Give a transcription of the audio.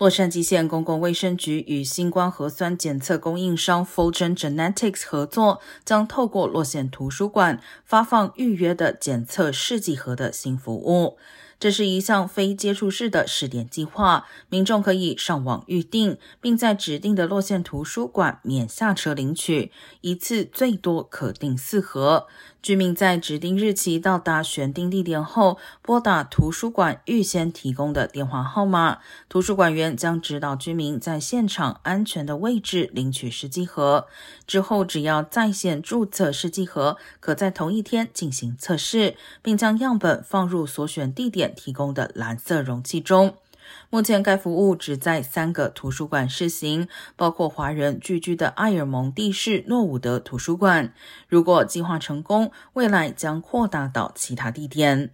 洛杉矶县公共卫生局与新冠核酸检测供应商 Folgen Genetics 合作，将透过洛县图书馆发放预约的检测试剂盒的新服务。这是一项非接触式的试点计划，民众可以上网预订，并在指定的洛线图书馆免下车领取，一次最多可订四盒。居民在指定日期到达选定地点后，拨打图书馆预先提供的电话号码，图书馆员将指导居民在现场安全的位置领取试剂盒。之后，只要在线注册试剂盒，可在同一天进行测试，并将样本放入所选地点提供的蓝色容器中。目前，该服务只在三个图书馆试行，包括华人聚居的埃尔蒙地市诺伍德图书馆。如果计划成功，未来将扩大到其他地点。